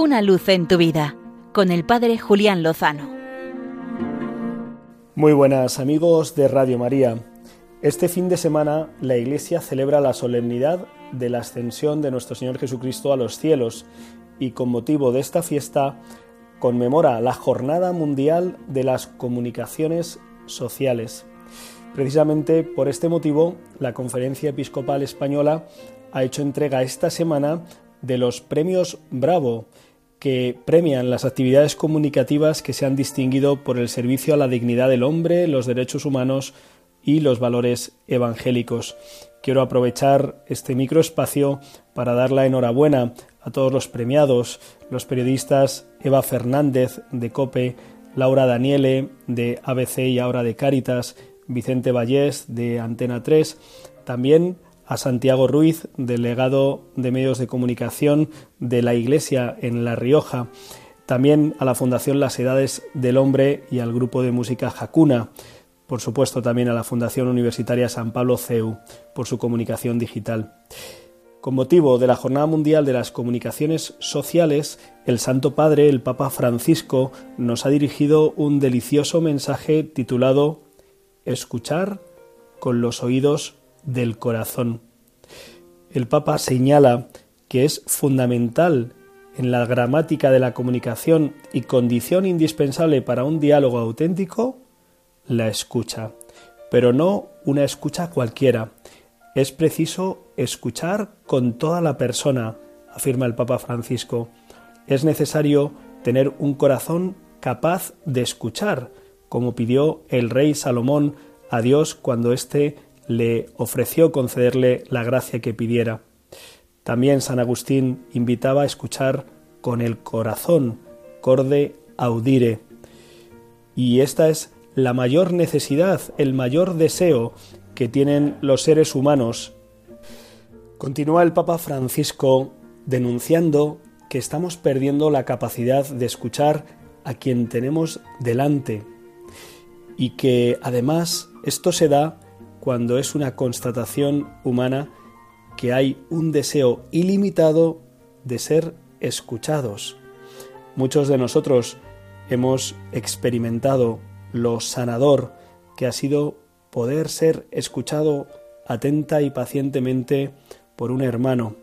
Una luz en tu vida con el Padre Julián Lozano. Muy buenas amigos de Radio María. Este fin de semana la Iglesia celebra la solemnidad de la ascensión de nuestro Señor Jesucristo a los cielos y con motivo de esta fiesta conmemora la Jornada Mundial de las Comunicaciones Sociales. Precisamente por este motivo, la Conferencia Episcopal Española ha hecho entrega esta semana de los premios Bravo, que premian las actividades comunicativas que se han distinguido por el servicio a la dignidad del hombre, los derechos humanos y los valores evangélicos. Quiero aprovechar este microespacio para dar la enhorabuena a todos los premiados, los periodistas Eva Fernández de COPE, Laura Daniele de ABC y ahora de Cáritas, Vicente Vallés de Antena 3, también a Santiago Ruiz, delegado de medios de comunicación de la Iglesia en La Rioja, también a la Fundación Las Edades del Hombre y al grupo de música Jacuna, por supuesto también a la Fundación Universitaria San Pablo CEU por su comunicación digital. Con motivo de la Jornada Mundial de las Comunicaciones Sociales, el Santo Padre, el Papa Francisco, nos ha dirigido un delicioso mensaje titulado Escuchar con los oídos del corazón. El Papa señala que es fundamental en la gramática de la comunicación y condición indispensable para un diálogo auténtico la escucha, pero no una escucha cualquiera. Es preciso escuchar con toda la persona, afirma el Papa Francisco. Es necesario tener un corazón capaz de escuchar, como pidió el rey Salomón a Dios cuando éste le ofreció concederle la gracia que pidiera. También San Agustín invitaba a escuchar con el corazón, corde audire. Y esta es la mayor necesidad, el mayor deseo que tienen los seres humanos. Continúa el Papa Francisco denunciando que estamos perdiendo la capacidad de escuchar a quien tenemos delante y que además esto se da cuando es una constatación humana que hay un deseo ilimitado de ser escuchados. Muchos de nosotros hemos experimentado lo sanador que ha sido poder ser escuchado atenta y pacientemente por un hermano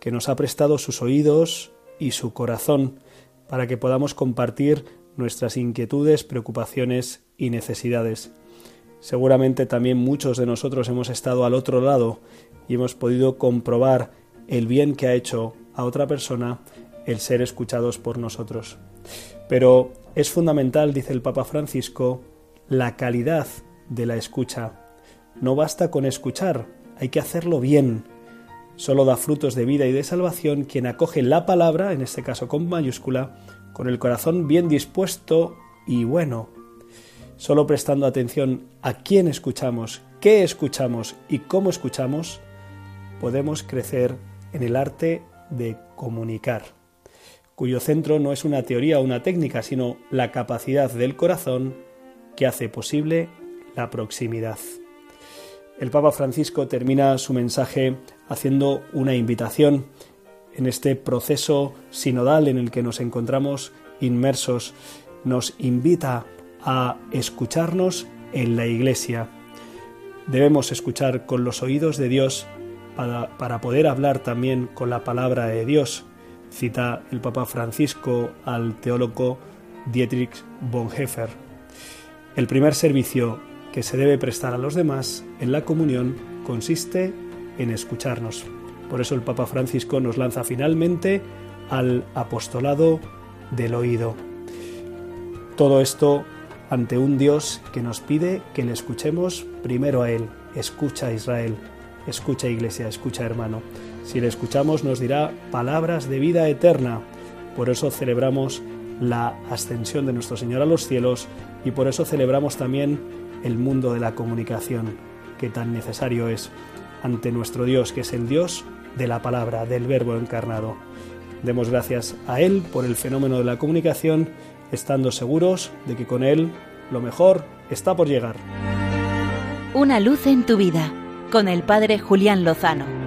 que nos ha prestado sus oídos y su corazón para que podamos compartir nuestras inquietudes, preocupaciones y necesidades. Seguramente también muchos de nosotros hemos estado al otro lado y hemos podido comprobar el bien que ha hecho a otra persona el ser escuchados por nosotros. Pero es fundamental, dice el Papa Francisco, la calidad de la escucha. No basta con escuchar, hay que hacerlo bien. Solo da frutos de vida y de salvación quien acoge la palabra, en este caso con mayúscula, con el corazón bien dispuesto y bueno, Solo prestando atención a quién escuchamos, qué escuchamos y cómo escuchamos, podemos crecer en el arte de comunicar, cuyo centro no es una teoría o una técnica, sino la capacidad del corazón que hace posible la proximidad. El Papa Francisco termina su mensaje haciendo una invitación en este proceso sinodal en el que nos encontramos inmersos. Nos invita a escucharnos en la iglesia. Debemos escuchar con los oídos de Dios para, poder hablar también con la palabra de Dios. Cita el Papa Francisco al teólogo Dietrich Bonhoeffer. El primer servicio que se debe prestar a los demás en la comunión consiste en escucharnos. Por eso el Papa Francisco nos lanza finalmente al apostolado del oído. Todo esto ante un Dios que nos pide que le escuchemos primero a Él. Escucha Israel, escucha Iglesia, escucha hermano. Si le escuchamos nos dirá palabras de vida eterna. Por eso celebramos la ascensión de nuestro Señor a los cielos y por eso celebramos también el mundo de la comunicación, que tan necesario es ante nuestro Dios, que es el Dios de la palabra, del verbo encarnado. Demos gracias a Él por el fenómeno de la comunicación estando seguros de que con Él lo mejor está por llegar. Una luz en tu vida con el Padre Julián Lozano.